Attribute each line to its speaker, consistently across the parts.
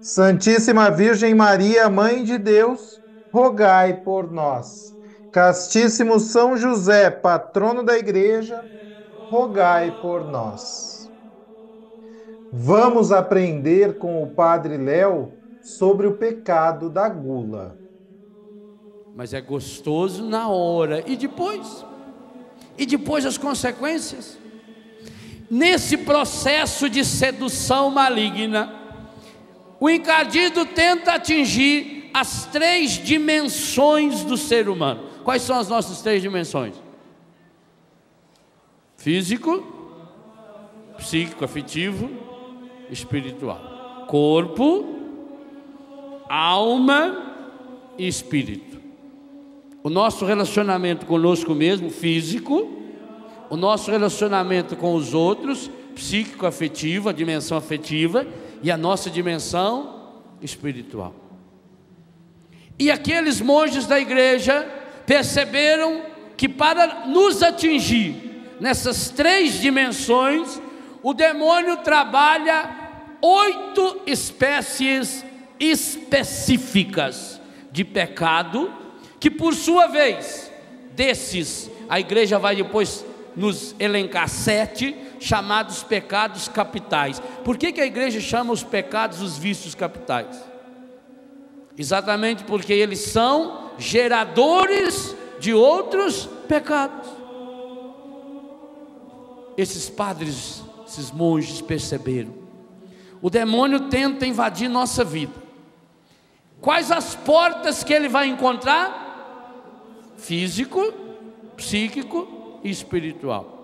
Speaker 1: Santíssima Virgem Maria, Mãe de Deus, rogai por nós. Castíssimo São José, patrono da Igreja, rogai por nós. Vamos aprender com o Padre Léo sobre o pecado da gula.
Speaker 2: Mas é gostoso na hora. E depois? E depois as consequências? Nesse processo de sedução maligna, o encardido tenta atingir as três dimensões do ser humano. Quais são as nossas três dimensões? Físico, psíquico, afetivo, espiritual. Corpo, alma e espírito. O nosso relacionamento conosco mesmo, físico, o nosso relacionamento com os outros, psíquico, afetivo, a dimensão afetiva, e a nossa dimensão espiritual. E aqueles monges da igreja perceberam que para nos atingir nessas três dimensões, o demônio trabalha oito espécies específicas de pecado, que por sua vez, desses, a igreja vai depois nos elencar sete chamados pecados capitais. Por que, que a igreja chama os pecados os vícios capitais? Exatamente porque eles são geradores de outros pecados. Esses padres, esses monges perceberam. O demônio tenta invadir nossa vida. Quais as portas que ele vai encontrar? Físico, psíquico e espiritual.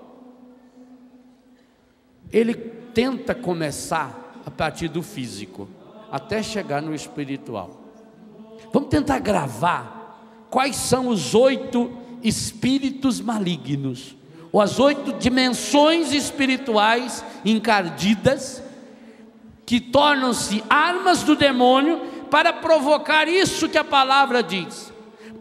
Speaker 2: Ele tenta começar a partir do físico, até chegar no espiritual. Vamos tentar gravar quais são os oito espíritos malignos, ou as oito dimensões espirituais encardidas, que tornam-se armas do demônio para provocar isso que a palavra diz,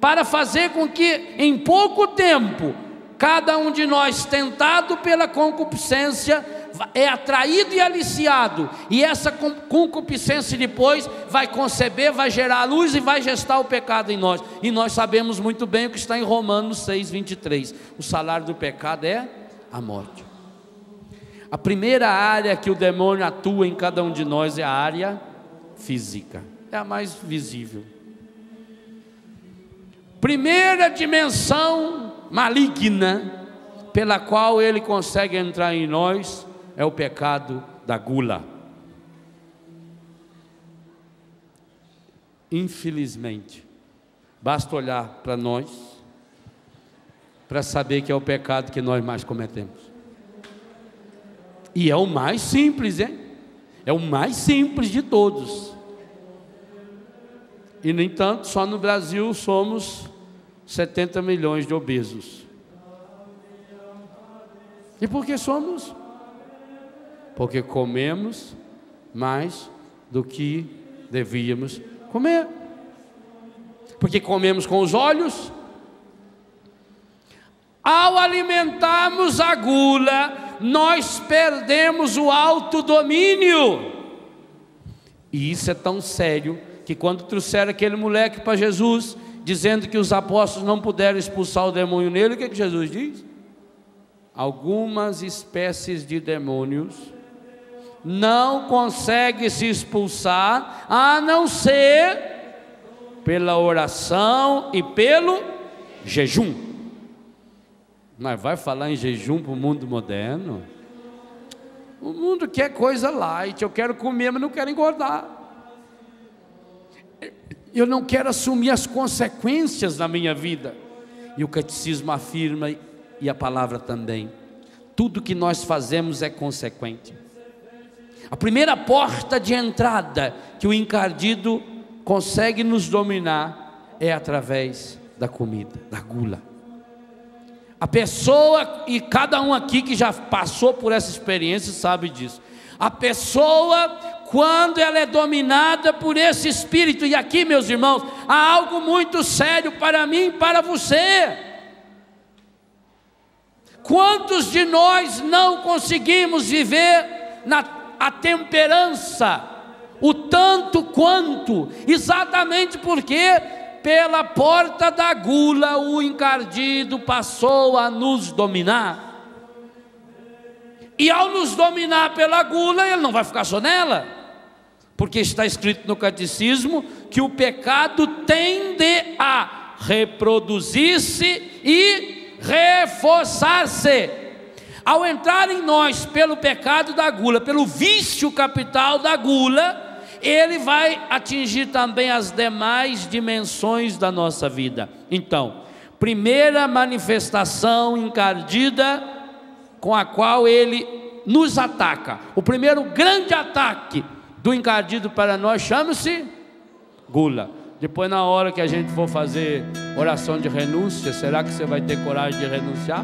Speaker 2: para fazer com que em pouco tempo Cada um de nós, tentado pela concupiscência, é atraído e aliciado, e essa concupiscência depois vai conceber, vai gerar a luz e vai gestar o pecado em nós. E nós sabemos muito bem o que está em Romanos 6, 23: o salário do pecado é a morte. A primeira área que o demônio atua em cada um de nós é a área física, é a mais visível. Primeira dimensão maligna pela qual ele consegue entrar em nós é o pecado da gula. Infelizmente, basta olhar para nós para saber que é o pecado que nós mais cometemos. E é o mais simples, hein? É o mais simples de todos. E, no entanto, só no Brasil somos 70 milhões de obesos. E por que somos? Porque comemos mais do que devíamos comer. Porque comemos com os olhos. Ao alimentarmos a gula, nós perdemos o autodomínio. E isso é tão sério que quando trouxeram aquele moleque para Jesus, dizendo que os apóstolos não puderam expulsar o demônio nele, o que, que Jesus diz? Algumas espécies de demônios não consegue se expulsar a não ser pela oração e pelo jejum. Mas vai falar em jejum para o mundo moderno? O mundo quer coisa light, eu quero comer, mas não quero engordar. Eu não quero assumir as consequências da minha vida. E o catecismo afirma, e a palavra também: tudo que nós fazemos é consequente. A primeira porta de entrada que o encardido consegue nos dominar é através da comida, da gula. A pessoa, e cada um aqui que já passou por essa experiência sabe disso. A pessoa, quando ela é dominada por esse espírito, e aqui, meus irmãos, há algo muito sério para mim e para você. Quantos de nós não conseguimos viver na a temperança? o tanto quanto, exatamente porque pela porta da gula o encardido passou a nos dominar. E ao nos dominar pela gula, ele não vai ficar só nela, porque está escrito no catecismo que o pecado tende a reproduzir-se e reforçar-se. Ao entrar em nós pelo pecado da gula, pelo vício capital da gula, ele vai atingir também as demais dimensões da nossa vida. Então, primeira manifestação encardida com a qual ele nos ataca. O primeiro grande ataque do encardido para nós chama-se gula. Depois, na hora que a gente for fazer oração de renúncia, será que você vai ter coragem de renunciar?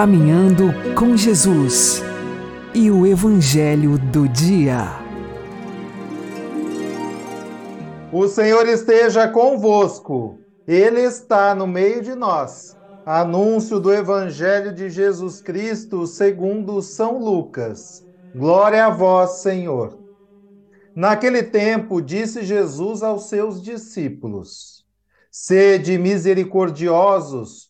Speaker 3: Caminhando com Jesus e o Evangelho do Dia.
Speaker 1: O Senhor esteja convosco, Ele está no meio de nós. Anúncio do Evangelho de Jesus Cristo segundo São Lucas. Glória a vós, Senhor. Naquele tempo, disse Jesus aos seus discípulos: Sede misericordiosos,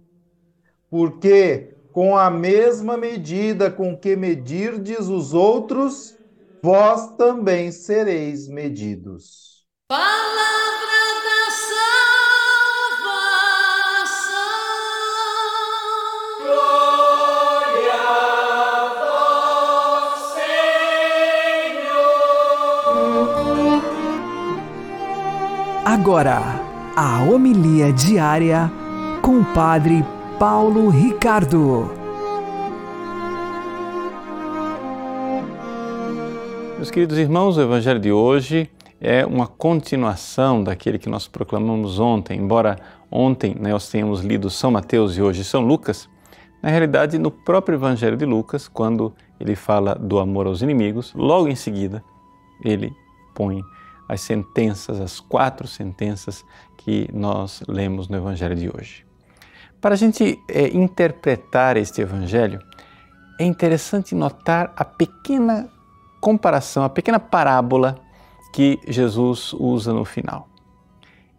Speaker 1: Porque com a mesma medida com que medirdes os outros, vós também sereis medidos.
Speaker 4: Palavra da salvação. Glória a vós, Senhor.
Speaker 3: Agora, a homilia diária com o Padre Paulo Ricardo.
Speaker 5: Meus queridos irmãos, o Evangelho de hoje é uma continuação daquele que nós proclamamos ontem. Embora ontem né, nós tenhamos lido São Mateus e hoje São Lucas, na realidade, no próprio Evangelho de Lucas, quando ele fala do amor aos inimigos, logo em seguida ele põe as sentenças, as quatro sentenças que nós lemos no Evangelho de hoje. Para a gente é, interpretar este Evangelho, é interessante notar a pequena comparação, a pequena parábola que Jesus usa no final.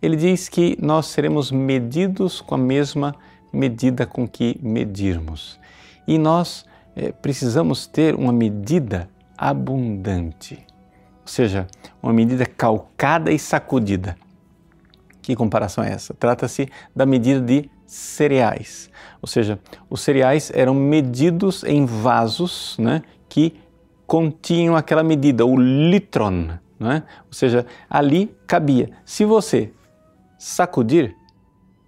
Speaker 5: Ele diz que nós seremos medidos com a mesma medida com que medirmos. E nós é, precisamos ter uma medida abundante, ou seja, uma medida calcada e sacudida. Que comparação é essa? Trata-se da medida de cereais, ou seja, os cereais eram medidos em vasos né, que continham aquela medida, o litron, é? ou seja, ali cabia. Se você sacudir,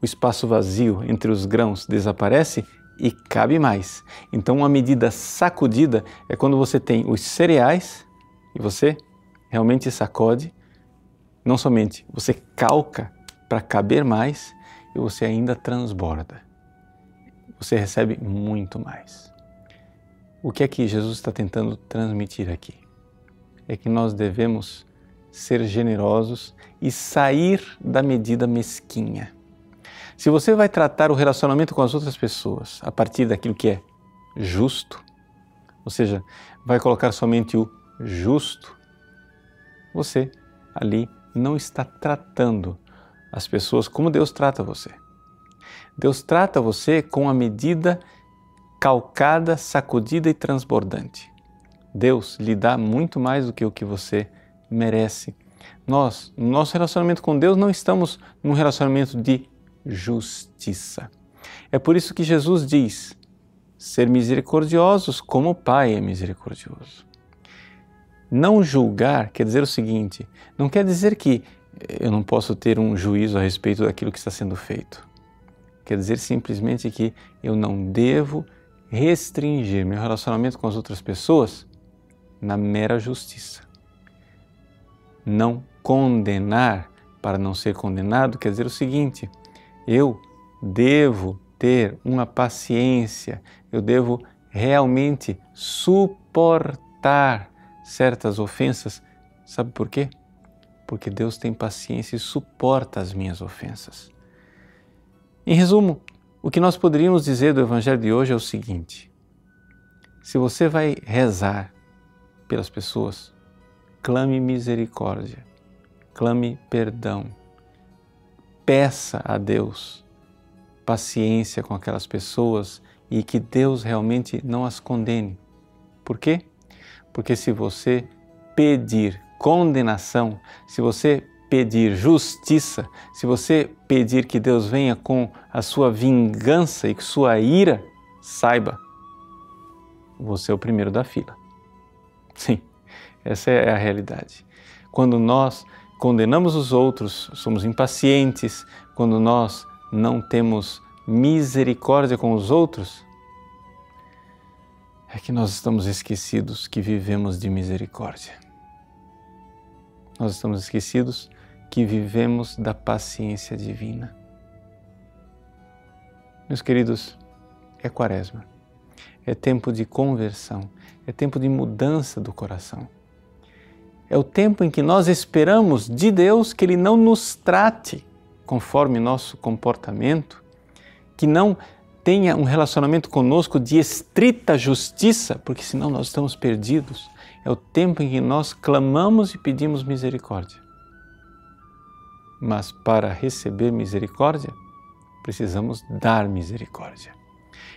Speaker 5: o espaço vazio entre os grãos desaparece e cabe mais. Então, uma medida sacudida é quando você tem os cereais e você realmente sacode, não somente você calca para caber mais e você ainda transborda. Você recebe muito mais. O que é que Jesus está tentando transmitir aqui? É que nós devemos ser generosos e sair da medida mesquinha. Se você vai tratar o relacionamento com as outras pessoas a partir daquilo que é justo, ou seja, vai colocar somente o justo, você ali não está tratando as pessoas como Deus trata você. Deus trata você com a medida calcada, sacudida e transbordante. Deus lhe dá muito mais do que o que você merece. Nós, no nosso relacionamento com Deus, não estamos num relacionamento de justiça. É por isso que Jesus diz: ser misericordiosos como o Pai é misericordioso. Não julgar quer dizer o seguinte: não quer dizer que eu não posso ter um juízo a respeito daquilo que está sendo feito. Quer dizer simplesmente que eu não devo restringir meu relacionamento com as outras pessoas na mera justiça. Não condenar para não ser condenado quer dizer o seguinte: eu devo ter uma paciência, eu devo realmente suportar certas ofensas. Sabe por quê? Porque Deus tem paciência e suporta as minhas ofensas. Em resumo, o que nós poderíamos dizer do Evangelho de hoje é o seguinte: se você vai rezar pelas pessoas, clame misericórdia, clame perdão, peça a Deus paciência com aquelas pessoas e que Deus realmente não as condene. Por quê? Porque se você pedir condenação, se você pedir justiça, se você pedir que Deus venha com a sua vingança e sua ira, saiba, você é o primeiro da fila. Sim, essa é a realidade. Quando nós condenamos os outros, somos impacientes, quando nós não temos misericórdia com os outros, é que nós estamos esquecidos que vivemos de misericórdia. Nós estamos esquecidos que vivemos da paciência divina. Meus queridos, é quaresma, é tempo de conversão, é tempo de mudança do coração. É o tempo em que nós esperamos de Deus que Ele não nos trate conforme nosso comportamento, que não tenha um relacionamento conosco de estrita justiça, porque senão nós estamos perdidos. É o tempo em que nós clamamos e pedimos misericórdia. Mas para receber misericórdia, precisamos dar misericórdia.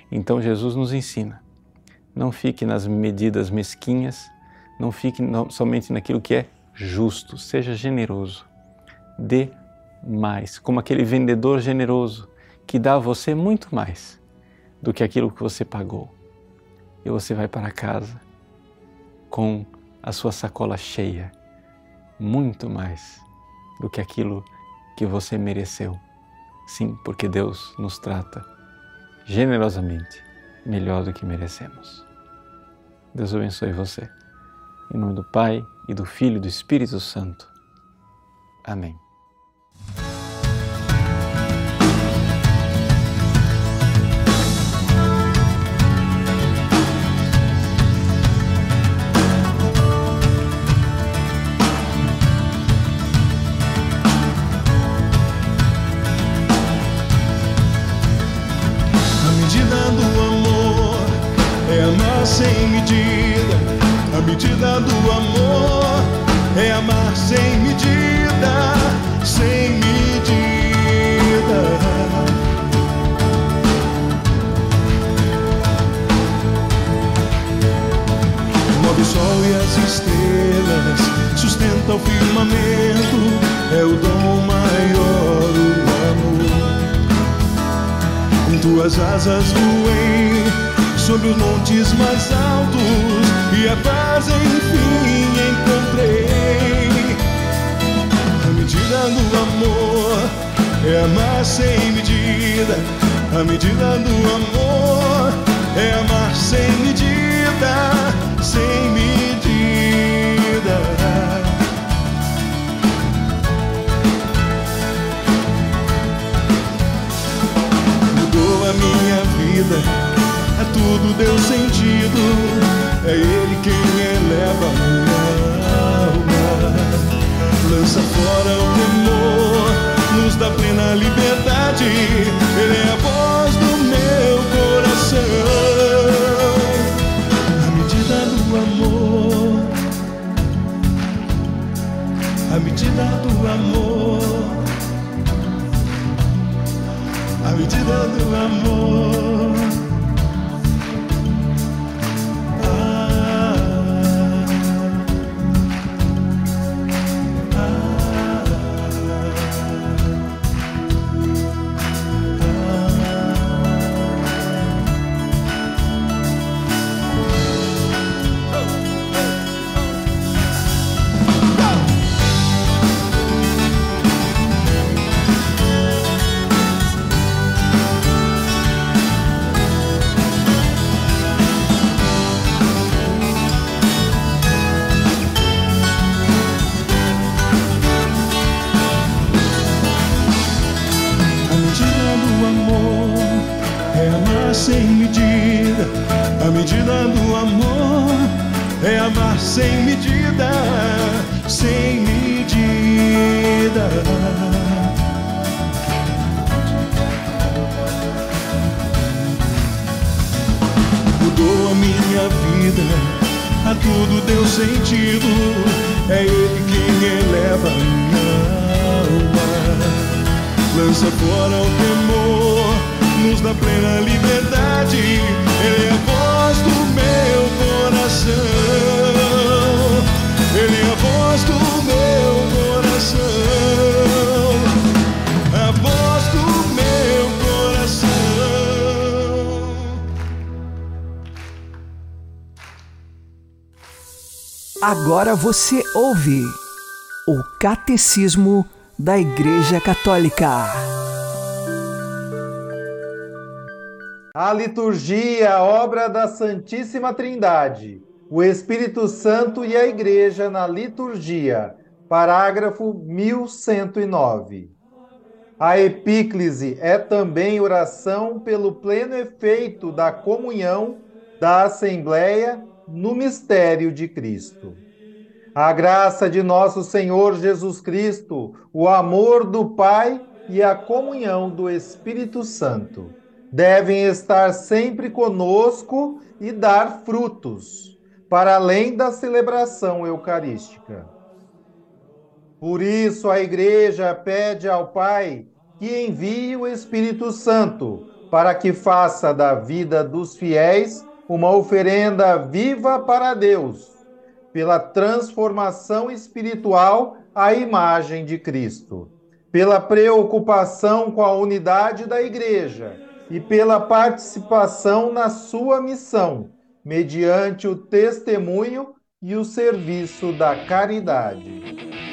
Speaker 5: Então Jesus nos ensina: não fique nas medidas mesquinhas, não fique somente naquilo que é justo, seja generoso, dê mais, como aquele vendedor generoso que dá a você muito mais do que aquilo que você pagou. E você vai para casa com a sua sacola cheia, muito mais do que aquilo que você mereceu. Sim, porque Deus nos trata generosamente melhor do que merecemos. Deus abençoe você. Em nome do Pai e do Filho e do Espírito Santo. Amém.
Speaker 6: Os montes mais altos e a paz enfim encontrei. A medida do amor é amar sem medida. A medida do amor é amar sem medida, sem medida. Mudou a minha vida tudo deu sentido. É Ele quem eleva minha alma, lança fora o temor, nos dá plena liberdade. Ele é a voz do meu coração, a medida do amor, a medida do amor. A medida do amor lança fora o temor, nos dá plena liberdade. Ele é a voz do meu coração. Ele é a voz do meu coração. É a voz do meu coração.
Speaker 3: Agora você ouve o Catecismo da Igreja Católica.
Speaker 1: A liturgia, obra da Santíssima Trindade, o Espírito Santo e a Igreja na liturgia. Parágrafo 1109. A epíclise é também oração pelo pleno efeito da comunhão da Assembleia no mistério de Cristo. A graça de nosso Senhor Jesus Cristo, o amor do Pai e a comunhão do Espírito Santo devem estar sempre conosco e dar frutos, para além da celebração eucarística. Por isso, a Igreja pede ao Pai que envie o Espírito Santo para que faça da vida dos fiéis uma oferenda viva para Deus, pela transformação espiritual à imagem de Cristo, pela preocupação com a unidade da Igreja e pela participação na sua missão, mediante o testemunho e o serviço da caridade.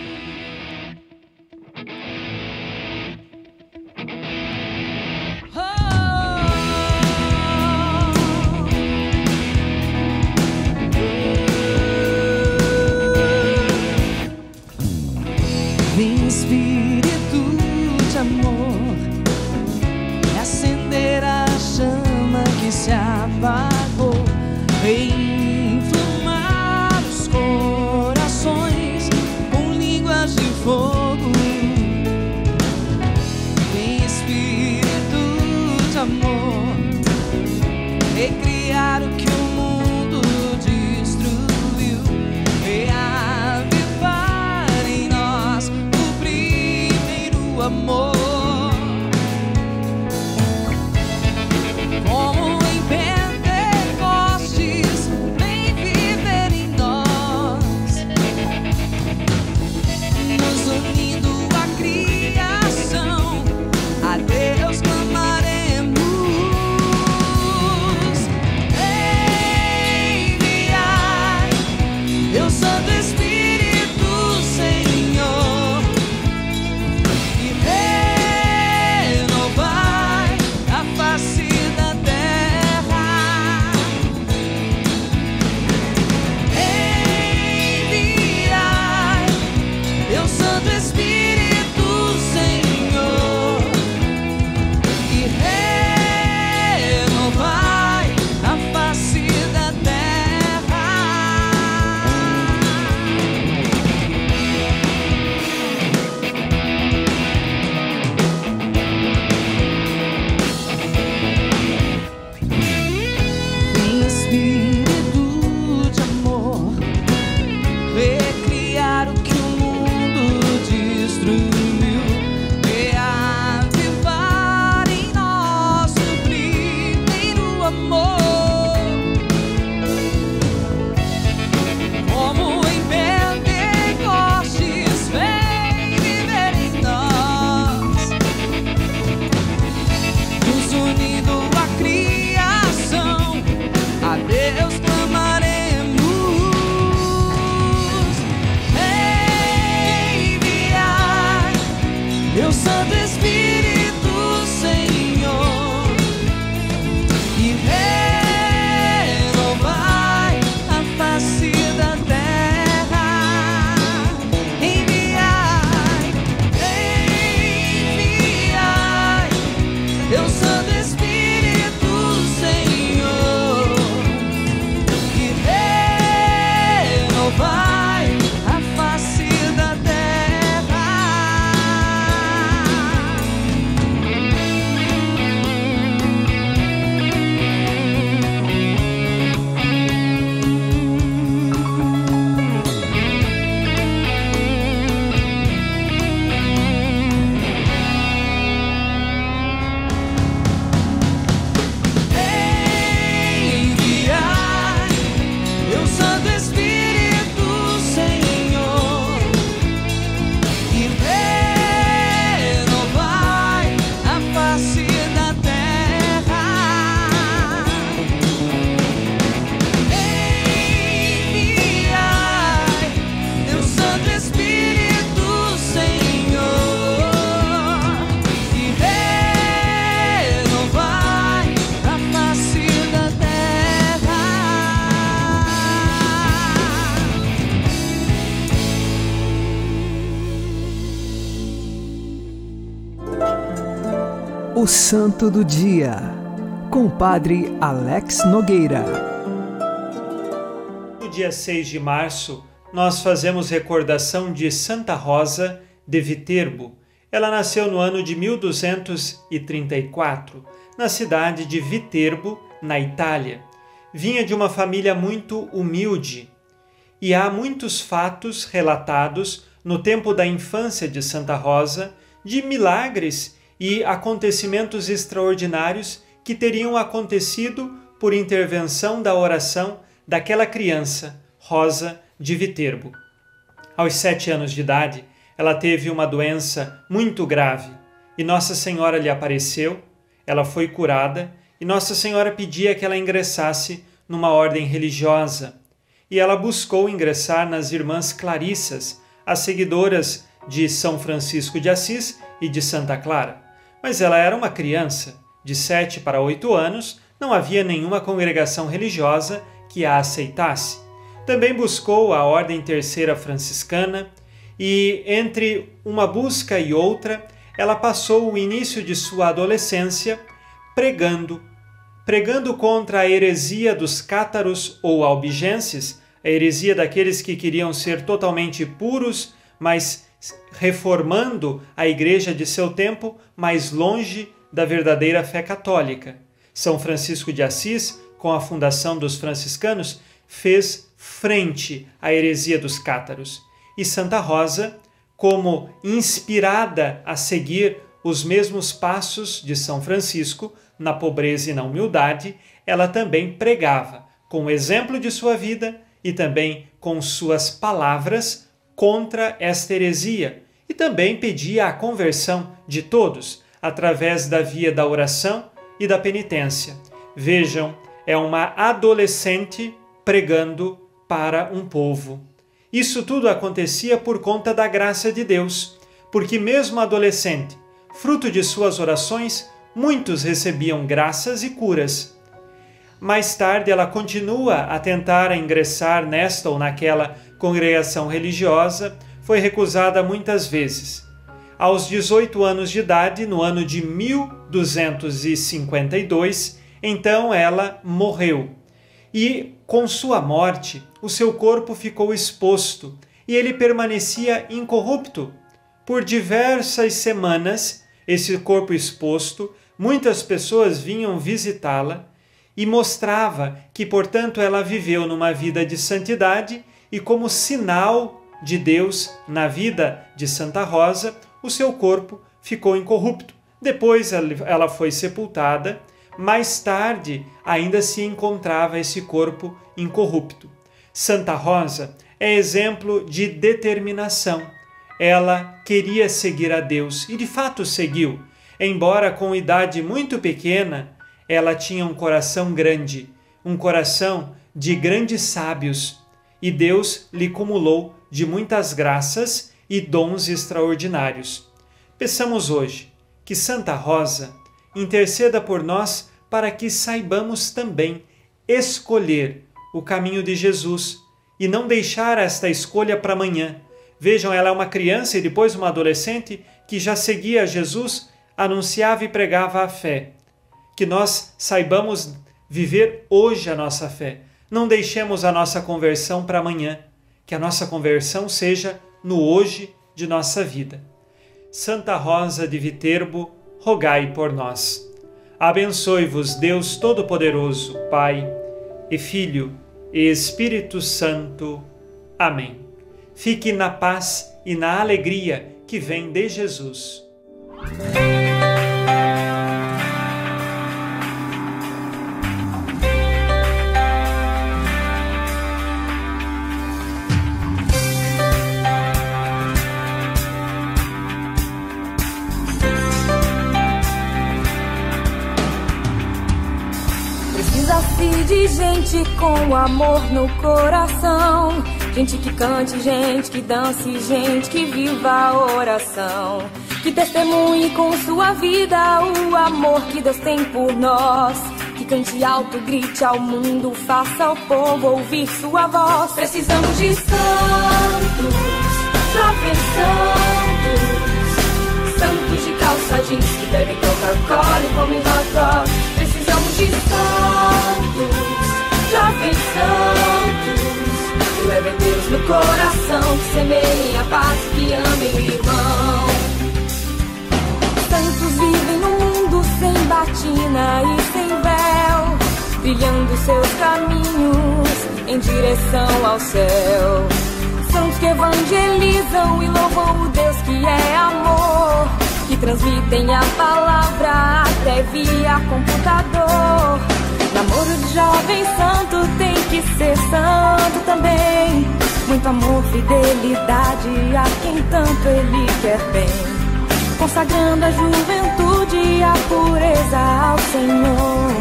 Speaker 3: Santo do Dia, com o Padre Alex Nogueira.
Speaker 7: No dia 6 de março, nós fazemos recordação de Santa Rosa de Viterbo. Ela nasceu no ano de 1234, na cidade de Viterbo, na Itália. Vinha de uma família muito humilde e há muitos fatos relatados no tempo da infância de Santa Rosa de milagres e acontecimentos extraordinários que teriam acontecido por intervenção da oração daquela criança, Rosa de Viterbo. Aos sete anos de idade, ela teve uma doença muito grave e Nossa Senhora lhe apareceu, ela foi curada e Nossa Senhora pedia que ela ingressasse numa ordem religiosa. E ela buscou ingressar nas Irmãs Clarissas, as seguidoras de São Francisco de Assis e de Santa Clara. Mas ela era uma criança, de sete para oito anos, não havia nenhuma congregação religiosa que a aceitasse. Também buscou a Ordem Terceira Franciscana e, entre uma busca e outra, ela passou o início de sua adolescência pregando. Pregando contra a heresia dos cátaros ou albigenses, a heresia daqueles que queriam ser totalmente puros, mas reformando a igreja de seu tempo mais longe da verdadeira fé católica. São Francisco de Assis, com a fundação dos franciscanos, fez frente à heresia dos cátaros. E Santa Rosa, como inspirada a seguir os mesmos passos de São Francisco, na pobreza e na humildade, ela também pregava, com o exemplo de sua vida e também com suas palavras, contra esta heresia e também pedia a conversão de todos através da via da oração e da penitência. Vejam, é uma adolescente pregando para um povo. Isso tudo acontecia por conta da graça de Deus, porque mesmo adolescente, fruto de suas orações, muitos recebiam graças e curas. Mais tarde, ela continua a tentar ingressar nesta ou naquela congregação religiosa, foi recusada muitas vezes. Aos 18 anos de idade, no ano de 1252, então ela morreu. E com sua morte, o seu corpo ficou exposto e ele permanecia incorrupto. Por diversas semanas, esse corpo exposto, muitas pessoas vinham visitá-la e mostrava que, portanto, ela viveu numa vida de santidade e como sinal de Deus na vida de Santa Rosa, o seu corpo ficou incorrupto. Depois ela foi sepultada, mais tarde ainda se encontrava esse corpo incorrupto. Santa Rosa é exemplo de determinação. Ela queria seguir a Deus e de fato seguiu. Embora com idade muito pequena, ela tinha um coração grande, um coração de grandes sábios, e Deus lhe cumulou de muitas graças e dons extraordinários. Peçamos hoje que Santa Rosa interceda por nós para que saibamos também escolher o caminho de Jesus e não deixar esta escolha para amanhã. Vejam, ela é uma criança e depois uma adolescente que já seguia Jesus, anunciava e pregava a fé. Que nós saibamos viver hoje a nossa fé. Não deixemos a nossa conversão para amanhã que a nossa conversão seja no hoje de nossa vida. Santa Rosa de Viterbo, rogai por nós. Abençoe-vos Deus Todo-Poderoso, Pai e Filho e Espírito Santo. Amém. Fique na paz e na alegria que vem de Jesus.
Speaker 8: Precisa-se de gente com amor no coração. Gente que cante, gente que dance, gente que viva a oração. Que testemunhe com sua vida o amor que Deus tem por nós. Que cante alto, grite ao mundo, faça ao povo ouvir sua voz. Precisamos de santos, jovens santos Santos de calça jeans que bebem Coca-Cola e comem hot. Precisamos de santos, que levem Deus no coração, que semeiem a paz, que amem o irmão. Santos vivem num mundo sem batina e sem véu, trilhando seus caminhos em direção ao céu. Santos que evangelizam e louvam o Deus que é amor, que transmitem a palavra até via computador. Namoro de jovem santo tem que ser santo também. Muito amor, fidelidade a quem tanto ele quer bem consagrando a juventude e a pureza ao Senhor,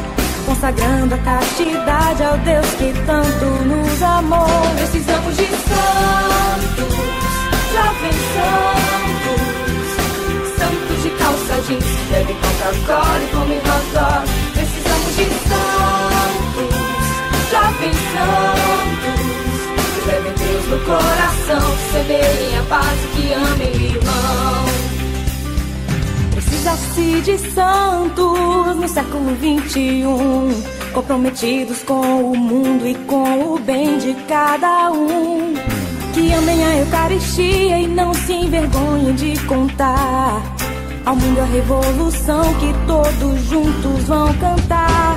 Speaker 8: consagrando a castidade ao Deus que tanto nos amou. Precisamos de santos, jovens santos, santos de calça jeans, que bebem Coca-Cola e comem hot. Precisamos de santos, jovens santos, que levem Deus no coração, semeiem a paz que amem irmão. Precisa-se de santos no século 21, comprometidos com o mundo e com o bem de cada um. Que amem a Eucaristia e não se envergonhem de contar ao mundo a revolução que todos juntos vão cantar.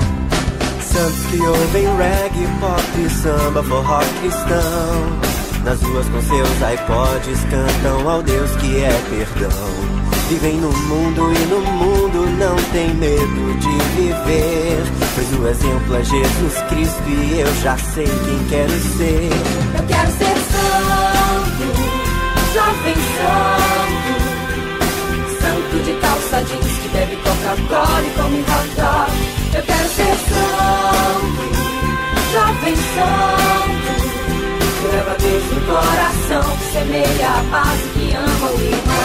Speaker 9: Santos que ouvem reggae, pop, samba, forró cristão. Nas ruas com seus iPods cantam ao Deus que é perdão. Vivem no mundo e no mundo não tem medo de viver. Pois o exemplo é Jesus Cristo e eu já sei quem quero ser.
Speaker 8: Eu quero ser santo, jovem santo, calça jeans que bebe Coca-Cola e come hot. Eu quero ser santo, jovem santo, leva Deus no coração, que semeia a paz que ama o irmão.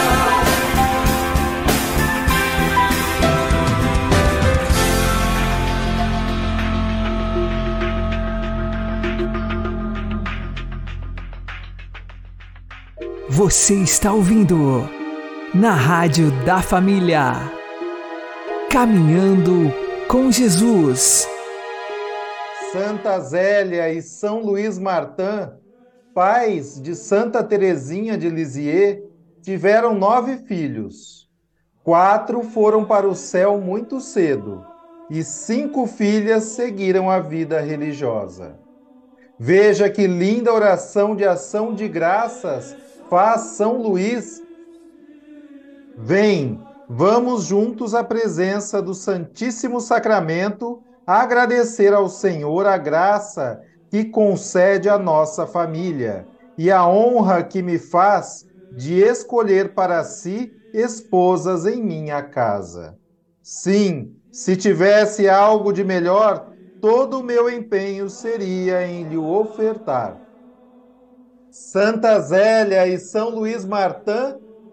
Speaker 3: Você está ouvindo na Rádio da Família. Caminhando com Jesus.
Speaker 1: Santa Zélia e São Luís Martin, pais de Santa Teresinha de Lisieux, tiveram nove filhos. Quatro foram para o céu muito cedo e cinco filhas seguiram a vida religiosa. Veja que linda oração de ação de graças faz São Luís. Vem, vamos juntos à presença do Santíssimo Sacramento agradecer ao Senhor a graça que concede à nossa família e a honra que me faz de escolher para si esposas em minha casa. Sim, se tivesse algo de melhor, todo o meu empenho seria em lhe ofertar. Santa Zélia e São Luís Martã,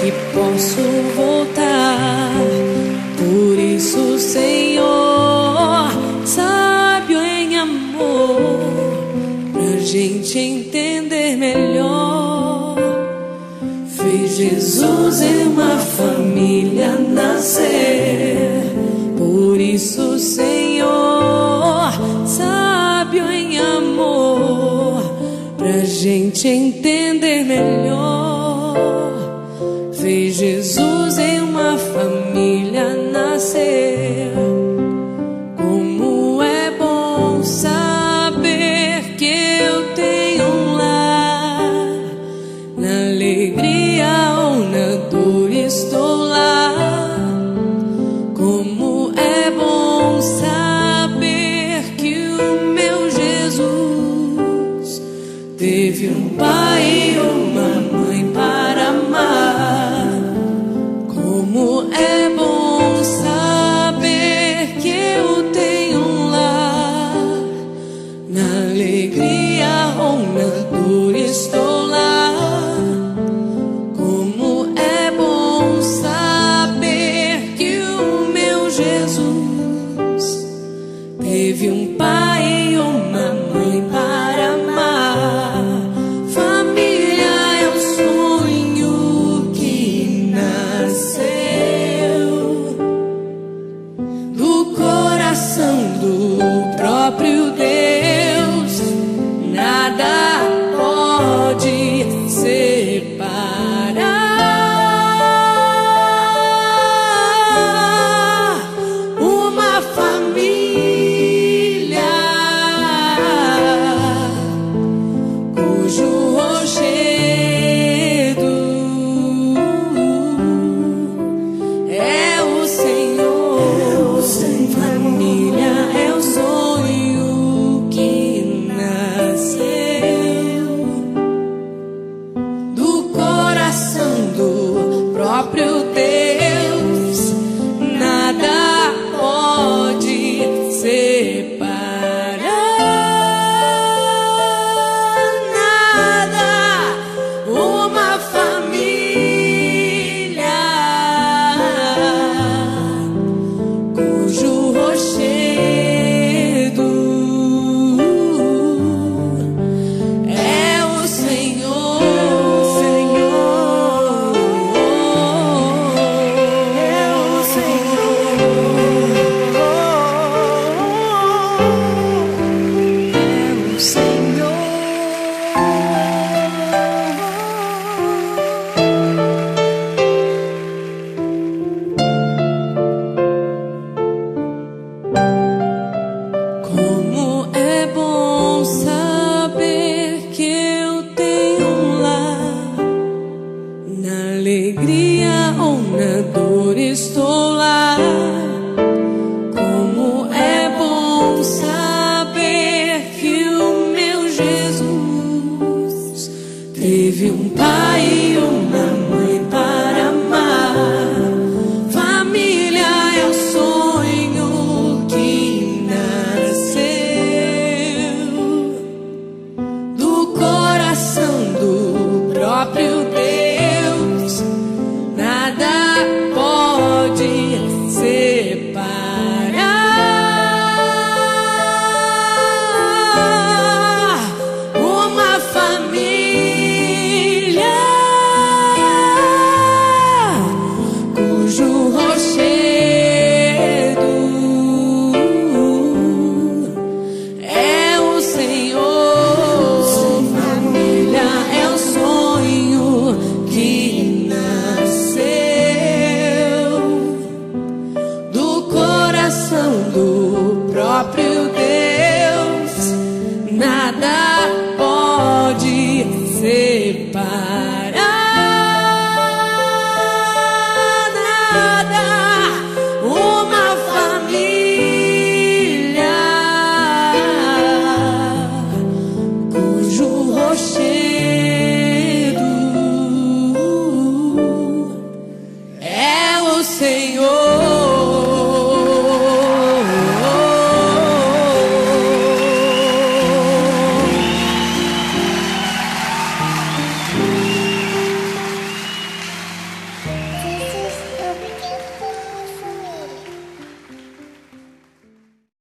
Speaker 10: que posso voltar. Por isso, Senhor, sábio em amor, pra gente entender melhor. Fez Jesus em uma família nascer. Por isso, Senhor, sábio em amor, pra gente entender melhor.